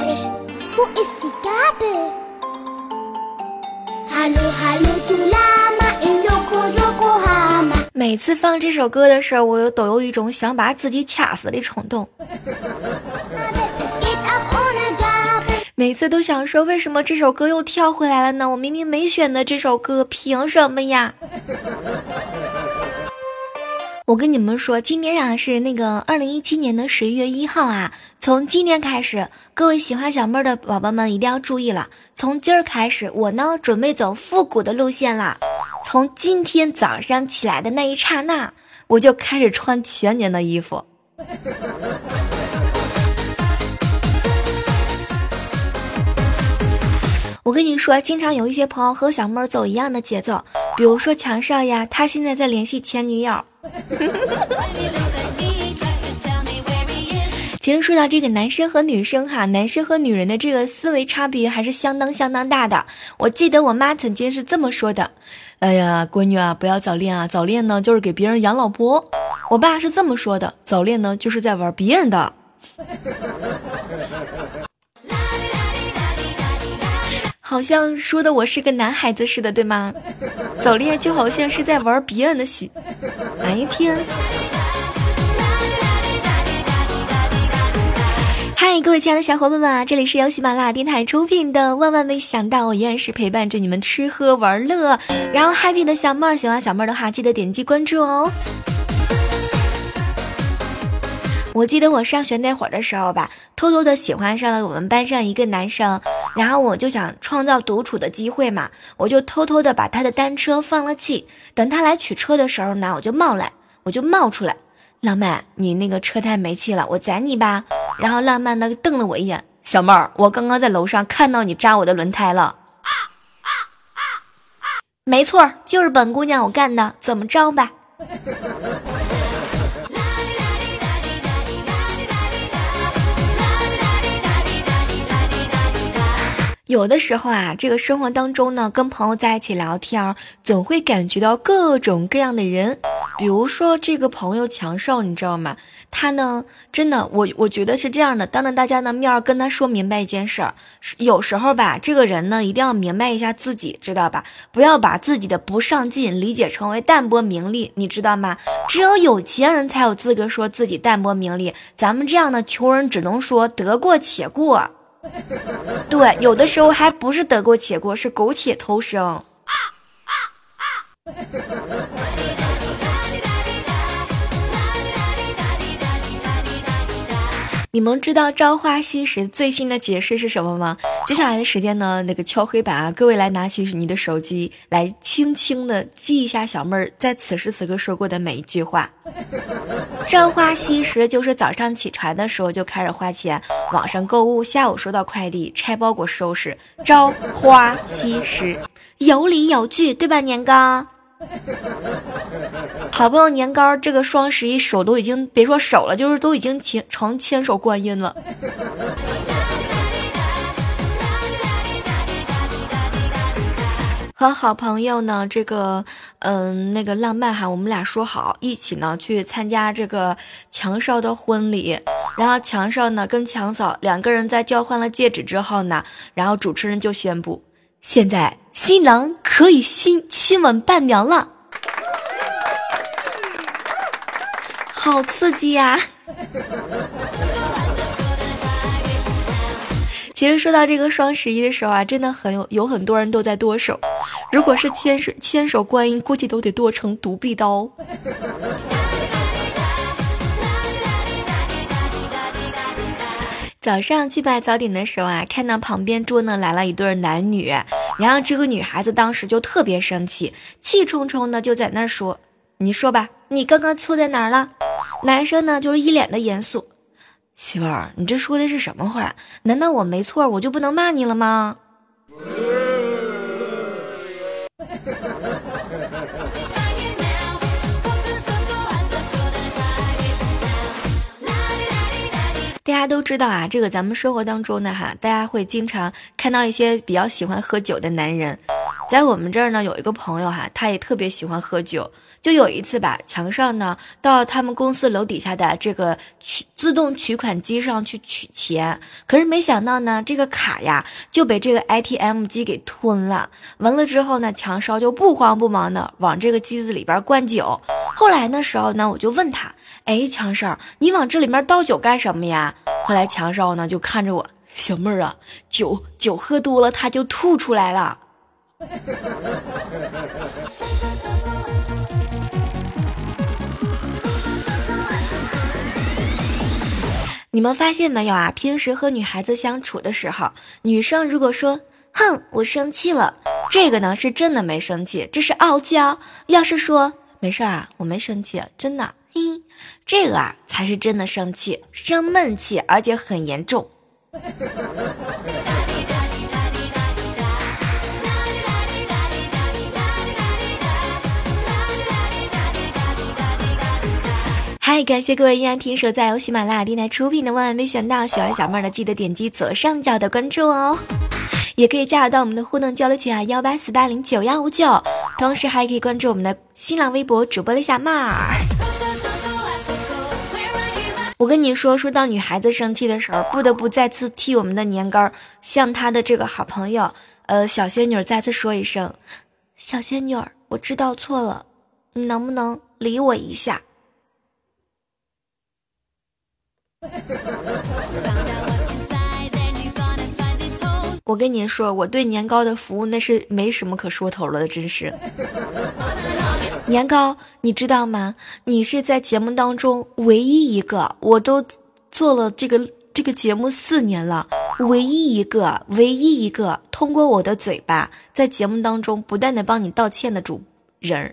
就是，每次放这首歌的时候，我都有一种想把自己掐死的冲动。每次都想说，为什么这首歌又跳回来了呢？我明明没选的这首歌，凭什么呀？我跟你们说，今天啊是那个二零一七年的十一月一号啊。从今天开始，各位喜欢小妹儿的宝宝们一定要注意了。从今儿开始，我呢准备走复古的路线了。从今天早上起来的那一刹那，我就开始穿前年的衣服。我跟你说，经常有一些朋友和小妹儿走一样的节奏，比如说强少呀，他现在在联系前女友。其实说到这个男生和女生哈，男生和女人的这个思维差别还是相当相当大的。我记得我妈曾经是这么说的：“哎呀，闺女啊，不要早恋啊，早恋呢就是给别人养老婆。”我爸是这么说的：“早恋呢就是在玩别人的。”好像说的我是个男孩子似的，对吗？早恋就好像是在玩别人的戏。哎呀天！嗨，各位亲爱的小伙伴们啊，这里是由喜马拉雅电台出品的《万万没想到》，我依然是陪伴着你们吃喝玩乐。然后 happy 的小妹儿，喜欢小妹儿的话，记得点击关注哦。我记得我上学那会儿的时候吧，偷偷的喜欢上了我们班上一个男生，然后我就想创造独处的机会嘛，我就偷偷的把他的单车放了气，等他来取车的时候呢，我就冒来，我就冒出来，浪漫，你那个车胎没气了，我载你吧。然后浪漫的瞪了我一眼，小妹儿，我刚刚在楼上看到你扎我的轮胎了，没错，就是本姑娘我干的，怎么着吧？有的时候啊，这个生活当中呢，跟朋友在一起聊天，总会感觉到各种各样的人。比如说这个朋友强少，你知道吗？他呢，真的，我我觉得是这样的，当着大家的面跟他说明白一件事儿。有时候吧，这个人呢，一定要明白一下自己，知道吧？不要把自己的不上进理解成为淡泊名利，你知道吗？只有有钱人才有资格说自己淡泊名利，咱们这样的穷人只能说得过且过。对，有的时候还不是得过且过，是苟且偷生。你们知道《朝花夕拾》最新的解释是什么吗？接下来的时间呢，那个敲黑板啊，各位来拿起你的手机，来轻轻的记一下小妹儿在此时此刻说过的每一句话。朝花夕拾就是早上起床的时候就开始花钱，网上购物，下午收到快递，拆包裹收拾。朝花夕拾，有理有据，对吧，年糕？好朋友年糕，这个双十一手都已经别说手了，就是都已经牵成千手观音了。和好朋友呢，这个嗯，那个浪漫哈，我们俩说好一起呢去参加这个强少的婚礼。然后强少呢跟强嫂两个人在交换了戒指之后呢，然后主持人就宣布，现在新郎可以亲亲吻伴娘了。好刺激呀！其实说到这个双十一的时候啊，真的很有有很多人都在剁手。如果是千手千手观音，估计都得剁成独臂刀。早上去拜早点的时候啊，看到旁边桌呢来了一对男女，然后这个女孩子当时就特别生气，气冲冲的就在那儿说。你说吧，你刚刚错在哪儿了？男生呢就是一脸的严肃。媳妇儿，你这说的是什么话？难道我没错，我就不能骂你了吗？大家都知道啊，这个咱们生活当中呢，哈，大家会经常看到一些比较喜欢喝酒的男人。在我们这儿呢，有一个朋友哈，他也特别喜欢喝酒。就有一次吧，墙上呢到他们公司楼底下的这个取自动取款机上去取钱，可是没想到呢，这个卡呀就被这个 ATM 机给吞了。完了之后呢，强少就不慌不忙的往这个机子里边灌酒。后来的时候呢，我就问他，哎，强少，你往这里面倒酒干什么呀？后来强少呢就看着我，小妹儿啊，酒酒喝多了他就吐出来了。你们发现没有啊？平时和女孩子相处的时候，女生如果说“哼，我生气了”，这个呢是真的没生气，这是傲娇；要是说“没事啊，我没生气，真的”，嘿，这个啊才是真的生气，生闷气，而且很严重。嗨，感谢各位依然听守在由喜马拉雅电台出品的《万万没想到》，喜欢小妹儿的记得点击左上角的关注哦，也可以加入到我们的互动交流群啊，幺八四八零九幺五九，同时还可以关注我们的新浪微博主播的小妹儿。我跟你说，说到女孩子生气的时候，不得不再次替我们的年糕向她的这个好朋友，呃，小仙女再次说一声，小仙女，我知道错了，你能不能理我一下？我跟你说，我对年糕的服务那是没什么可说头了的，真是。年糕，你知道吗？你是在节目当中唯一一个，我都做了这个这个节目四年了，唯一一个，唯一一个通过我的嘴巴在节目当中不断的帮你道歉的主人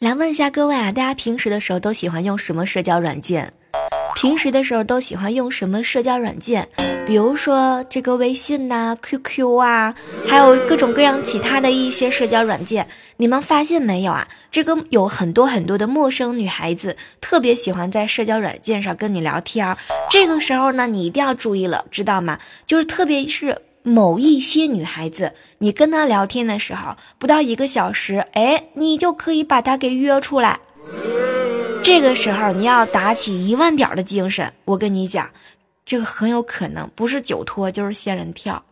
来问一下各位啊，大家平时的时候都喜欢用什么社交软件？平时的时候都喜欢用什么社交软件？比如说这个微信呐、QQ 啊，还有各种各样其他的一些社交软件。你们发现没有啊？这个有很多很多的陌生女孩子特别喜欢在社交软件上跟你聊天。这个时候呢，你一定要注意了，知道吗？就是特别是。某一些女孩子，你跟她聊天的时候，不到一个小时，哎，你就可以把她给约出来。这个时候，你要打起一万点的精神。我跟你讲，这个很有可能不是酒托，就是仙人跳。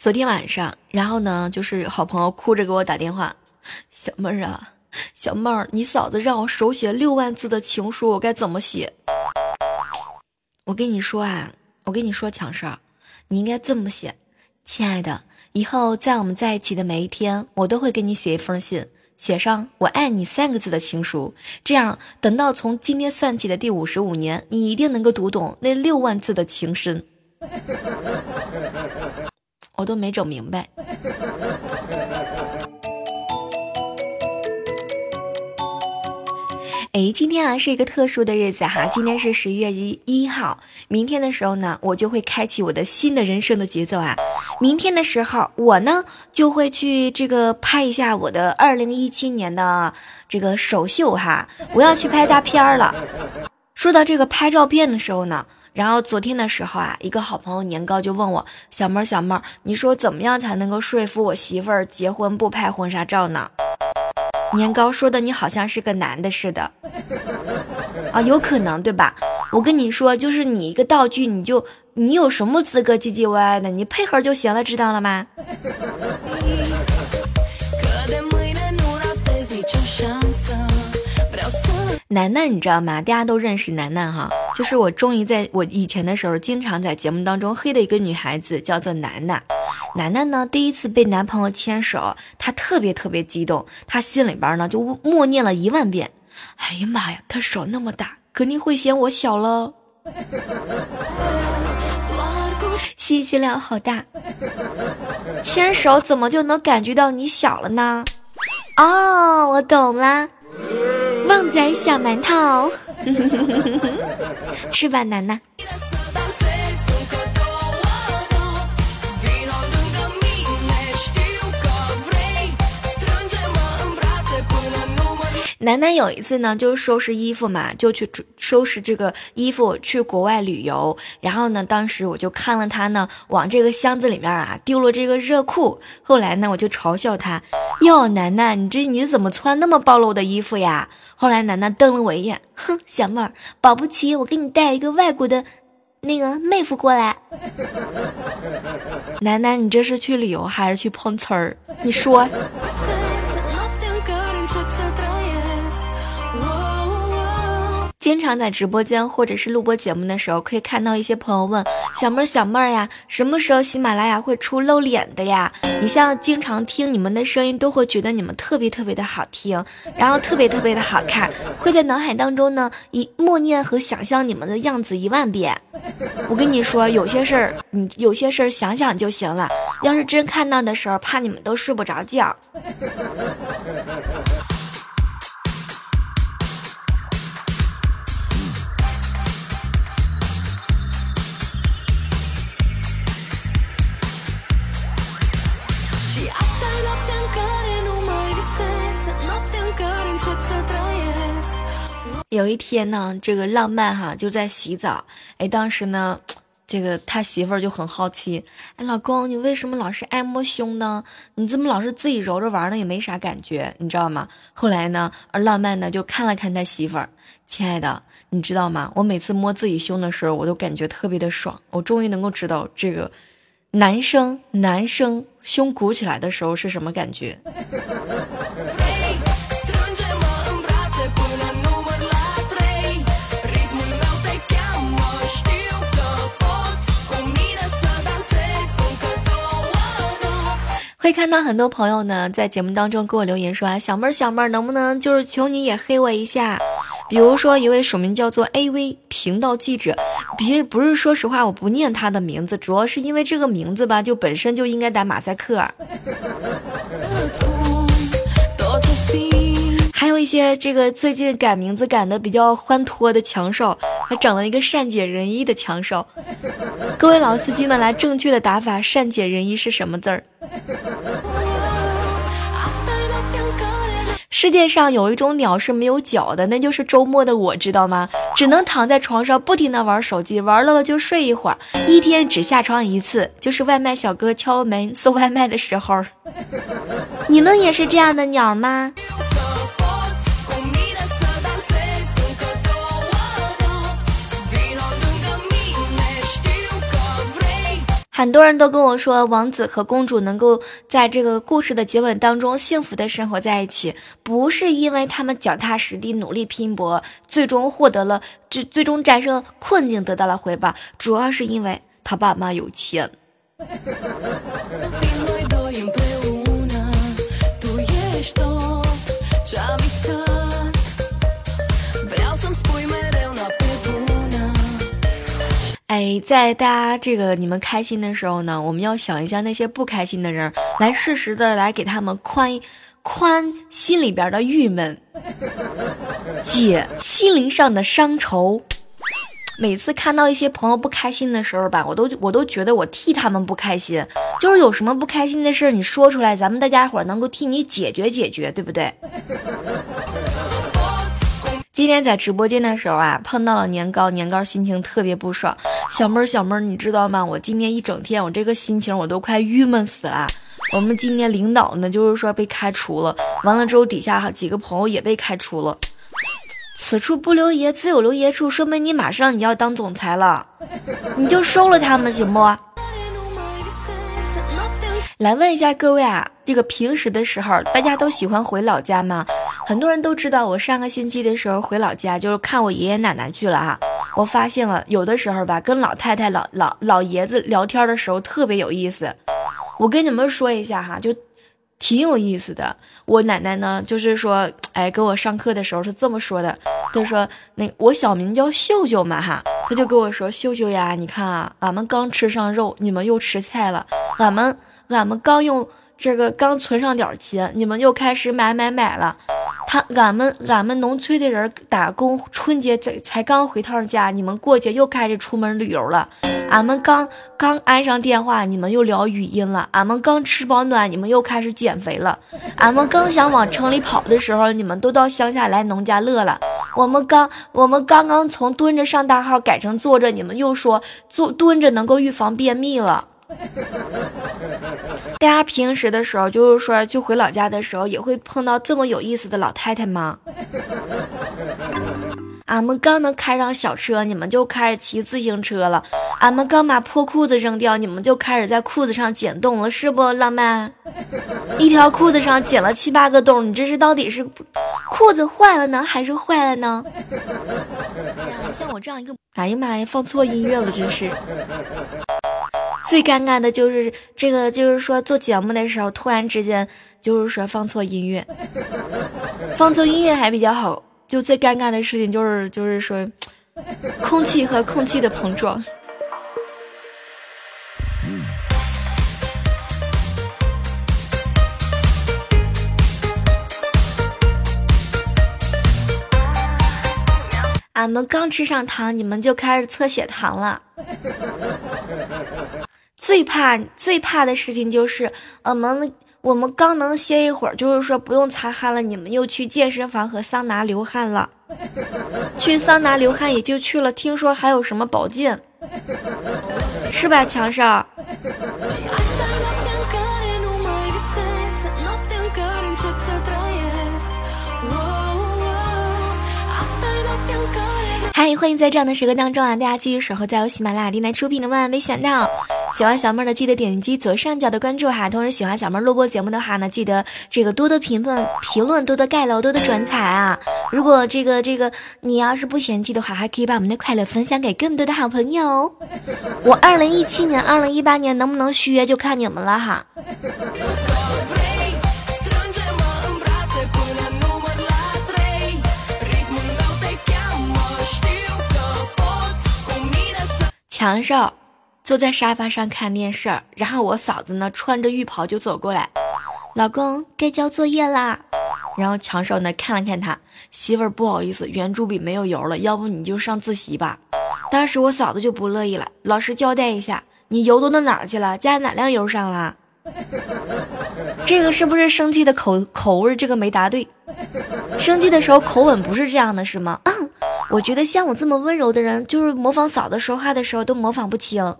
昨天晚上，然后呢，就是好朋友哭着给我打电话，小妹儿啊，小妹儿，你嫂子让我手写六万字的情书，我该怎么写？我跟你说啊，我跟你说，强少，你应该这么写，亲爱的，以后在我们在一起的每一天，我都会给你写一封信，写上“我爱你”三个字的情书，这样等到从今天算起的第五十五年，你一定能够读懂那六万字的情深。我都没整明白。哎，今天啊是一个特殊的日子哈，今天是十一月一一号，明天的时候呢，我就会开启我的新的人生的节奏啊。明天的时候，我呢就会去这个拍一下我的二零一七年的这个首秀哈，我要去拍大片了。说到这个拍照片的时候呢。然后昨天的时候啊，一个好朋友年糕就问我小妹儿小妹儿，你说怎么样才能够说服我媳妇儿结婚不拍婚纱照呢？年糕说的你好像是个男的似的 啊，有可能对吧？我跟你说，就是你一个道具，你就你有什么资格唧唧歪歪的？你配合就行了，知道了吗？楠楠，你知道吗？大家都认识楠楠哈，就是我终于在我以前的时候经常在节目当中黑的一个女孩子，叫做楠楠。楠楠呢第一次被男朋友牵手，她特别特别激动，她心里边呢就默念了一万遍：“哎呀妈呀，他手那么大，肯定会嫌我小了。”信息量好大，牵手怎么就能感觉到你小了呢？哦，我懂了，旺仔小馒头，是吧，楠楠？楠楠有一次呢，就收拾衣服嘛，就去收拾这个衣服去国外旅游。然后呢，当时我就看了他呢，往这个箱子里面啊丢了这个热裤。后来呢，我就嘲笑他：“哟，楠楠，你这你怎么穿那么暴露的衣服呀？”后来楠楠瞪了我一眼，哼，小妹儿，保不齐我给你带一个外国的那个妹夫过来。楠楠，你这是去旅游还是去碰瓷儿？你说。经常在直播间或者是录播节目的时候，可以看到一些朋友问小妹儿、小妹儿呀，什么时候喜马拉雅会出露脸的呀？你像经常听你们的声音，都会觉得你们特别特别的好听，然后特别特别的好看，会在脑海当中呢一默念和想象你们的样子一万遍。我跟你说，有些事儿你有些事儿想想就行了，要是真看到的时候，怕你们都睡不着觉。有一天呢，这个浪漫哈就在洗澡，哎，当时呢，这个他媳妇儿就很好奇，哎，老公，你为什么老是爱摸胸呢？你怎么老是自己揉着玩呢？也没啥感觉，你知道吗？后来呢，而浪漫呢就看了看他媳妇儿，亲爱的，你知道吗？我每次摸自己胸的时候，我都感觉特别的爽，我终于能够知道这个男生男生胸鼓起来的时候是什么感觉。会看到很多朋友呢，在节目当中给我留言说啊，小妹儿小妹儿，能不能就是求你也黑我一下？比如说一位署名叫做 A V 频道记者，别不是说实话，我不念他的名字，主要是因为这个名字吧，就本身就应该打马赛克。还有一些这个最近改名字改的比较欢脱的强少，还整了一个善解人意的强少。各位老司机们，来正确的打法，善解人意是什么字儿？世界上有一种鸟是没有脚的，那就是周末的我，知道吗？只能躺在床上不停的玩手机，玩累了就睡一会儿，一天只下床一次，就是外卖小哥敲门送外卖的时候。你们也是这样的鸟吗？很多人都跟我说，王子和公主能够在这个故事的结尾当中幸福的生活在一起，不是因为他们脚踏实地、努力拼搏，最终获得了，最最终战胜困境，得到了回报，主要是因为他爸妈有钱。哎，在大家这个你们开心的时候呢，我们要想一下那些不开心的人，来适时的来给他们宽宽心里边的郁闷，解心灵上的伤愁。每次看到一些朋友不开心的时候吧，我都我都觉得我替他们不开心，就是有什么不开心的事你说出来，咱们大家伙能够替你解决解决，对不对？今天在直播间的时候啊，碰到了年糕，年糕心情特别不爽。小妹儿，小妹儿，你知道吗？我今天一整天，我这个心情我都快郁闷死了。我们今天领导呢，就是说被开除了，完了之后底下哈几个朋友也被开除了。此处不留爷，自有留爷处，说明你马上你要当总裁了，你就收了他们行不？来问一下各位啊，这个平时的时候，大家都喜欢回老家吗？很多人都知道，我上个星期的时候回老家，就是看我爷爷奶奶去了哈。我发现了，有的时候吧，跟老太太、老老老爷子聊天的时候特别有意思。我跟你们说一下哈，就挺有意思的。我奶奶呢，就是说，哎，给我上课的时候是这么说的，她说，那我小名叫秀秀嘛哈，她就跟我说，秀秀呀，你看啊，俺们刚吃上肉，你们又吃菜了，俺们俺们刚用这个刚存上点钱，你们又开始买买买了。他俺们俺们农村的人打工，春节才才刚回趟家，你们过节又开始出门旅游了。俺们刚刚安上电话，你们又聊语音了。俺们刚吃饱暖，你们又开始减肥了。俺们刚想往城里跑的时候，你们都到乡下来农家乐了。我们刚我们刚刚从蹲着上大号改成坐着，你们又说坐蹲着能够预防便秘了。大家平时的时候，就是说，就回老家的时候，也会碰到这么有意思的老太太吗？俺们刚能开上小车，你们就开始骑自行车了；俺们刚把破裤子扔掉，你们就开始在裤子上剪洞了，是不浪漫？一条裤子上剪了七八个洞，你这是到底是裤子坏了呢，还是坏了呢？像我这样一个，哎呀妈呀，放错音乐了，真是。最尴尬的就是这个，就是说做节目的时候，突然之间就是说放错音乐，放错音乐还比较好。就最尴尬的事情就是，就是说空气和空气的碰撞。俺们刚吃上糖，你们就开始测血糖了。最怕最怕的事情就是，我们我们刚能歇一会儿，就是说不用擦汗了，你们又去健身房和桑拿流汗了。去桑拿流汗也就去了，听说还有什么保健，是吧，强少？嗨，欢迎在这样的时刻当中啊，大家继续守候在由喜马拉雅电台出品的《万万没想到》。喜欢小妹的记得点击左上角的关注哈，同时喜欢小妹录播节目的话呢，记得这个多多评论、评论多多盖楼、多多转采啊。如果这个这个你要是不嫌弃的话，还可以把我们的快乐分享给更多的好朋友。我二零一七年、二零一八年能不能续约就看你们了哈。强少坐在沙发上看电视，然后我嫂子呢穿着浴袍就走过来，老公该交作业啦。然后强少呢看了看他媳妇儿，不好意思，圆珠笔没有油了，要不你就上自习吧。当时我嫂子就不乐意了，老实交代一下，你油都弄哪儿去了？加哪辆油上了？这个是不是生气的口口味？这个没答对，生气的时候口吻不是这样的，是吗？我觉得像我这么温柔的人，就是模仿嫂子说话的时候都模仿不清。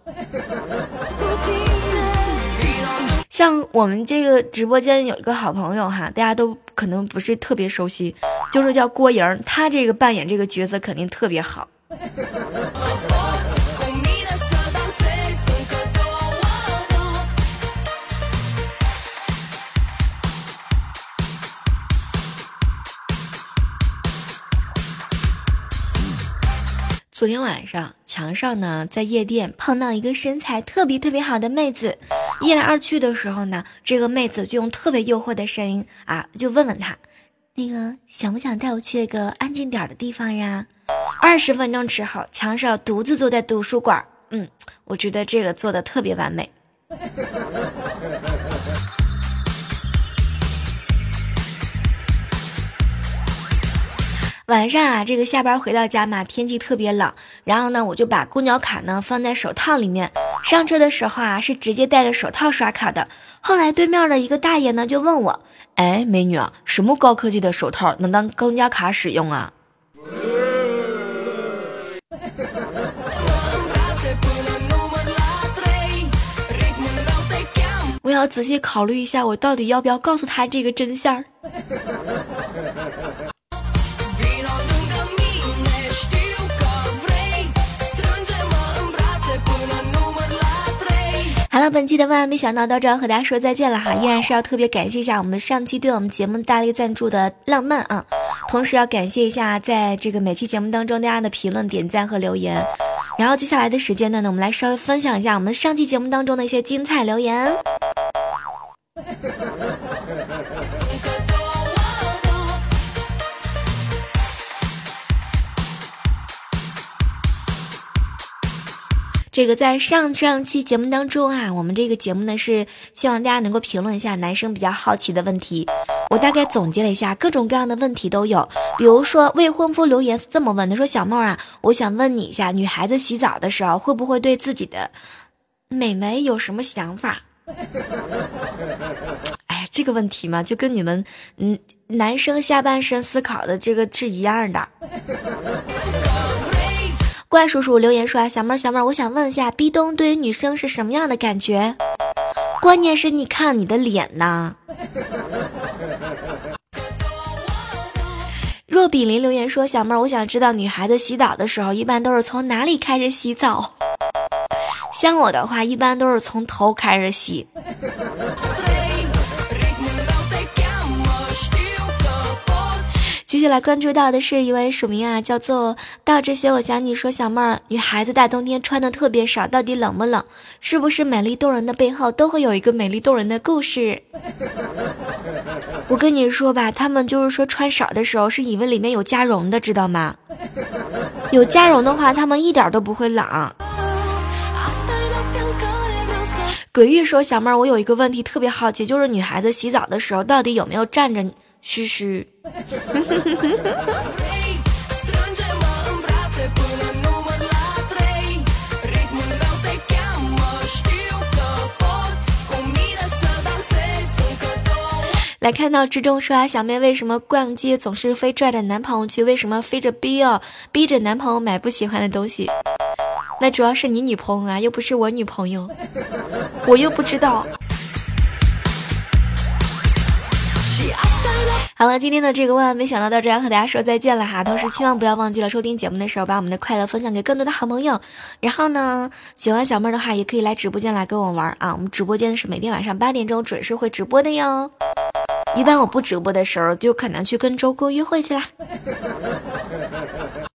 像我们这个直播间有一个好朋友哈，大家都可能不是特别熟悉，就是叫郭莹，她这个扮演这个角色肯定特别好。昨天晚上，墙上呢在夜店碰到一个身材特别特别好的妹子，一来二去的时候呢，这个妹子就用特别诱惑的声音啊，就问问他，那个想不想带我去一个安静点的地方呀？二十分钟之后，墙上独自坐在图书馆，嗯，我觉得这个做的特别完美。晚上啊，这个下班回到家嘛，天气特别冷，然后呢，我就把公交卡呢放在手套里面。上车的时候啊，是直接戴着手套刷卡的。后来对面的一个大爷呢就问我：“哎，美女，什么高科技的手套能当公交卡使用啊？” 我要仔细考虑一下，我到底要不要告诉他这个真相。好了，本期的万万没想到到这要和大家说再见了哈，依然是要特别感谢一下我们上期对我们节目大力赞助的浪漫啊，同时要感谢一下在这个每期节目当中大家的评论、点赞和留言。然后接下来的时间段呢，我们来稍微分享一下我们上期节目当中的一些精彩留言。这个在上上期节目当中啊，我们这个节目呢是希望大家能够评论一下男生比较好奇的问题。我大概总结了一下，各种各样的问题都有。比如说未婚夫留言是这么问的：说小梦啊，我想问你一下，女孩子洗澡的时候会不会对自己的美眉有什么想法？哎呀，这个问题嘛，就跟你们嗯男生下半身思考的这个是一样的。怪叔叔留言说啊，小妹儿小妹儿，我想问一下，壁咚对于女生是什么样的感觉？关键是你看你的脸呐。若比邻留言说，小妹儿，我想知道女孩子洗澡的时候一般都是从哪里开始洗澡？像我的话，一般都是从头开始洗。下来关注到的是一位署名啊，叫做到这些我想你说小妹儿，女孩子大冬天穿的特别少，到底冷不冷？是不是美丽动人的背后都会有一个美丽动人的故事？我跟你说吧，他们就是说穿少的时候是以为里面有加绒的，知道吗？有加绒的话，他们一点都不会冷。鬼玉说小妹儿，我有一个问题特别好奇，就是女孩子洗澡的时候到底有没有站着？嘘嘘。来看到之中说啊，小妹为什么逛街总是非拽着男朋友去？为什么非着逼哦，逼着男朋友买不喜欢的东西？那主要是你女朋友啊，又不是我女朋友，我又不知道。好了，今天的这个万万没想到到这要和大家说再见了哈。同时，千万不要忘记了收听节目的时候，把我们的快乐分享给更多的好朋友。然后呢，喜欢小妹的话，也可以来直播间来跟我玩啊。我们直播间是每天晚上八点钟准时会直播的哟。一般我不直播的时候，就可能去跟周公约会去啦。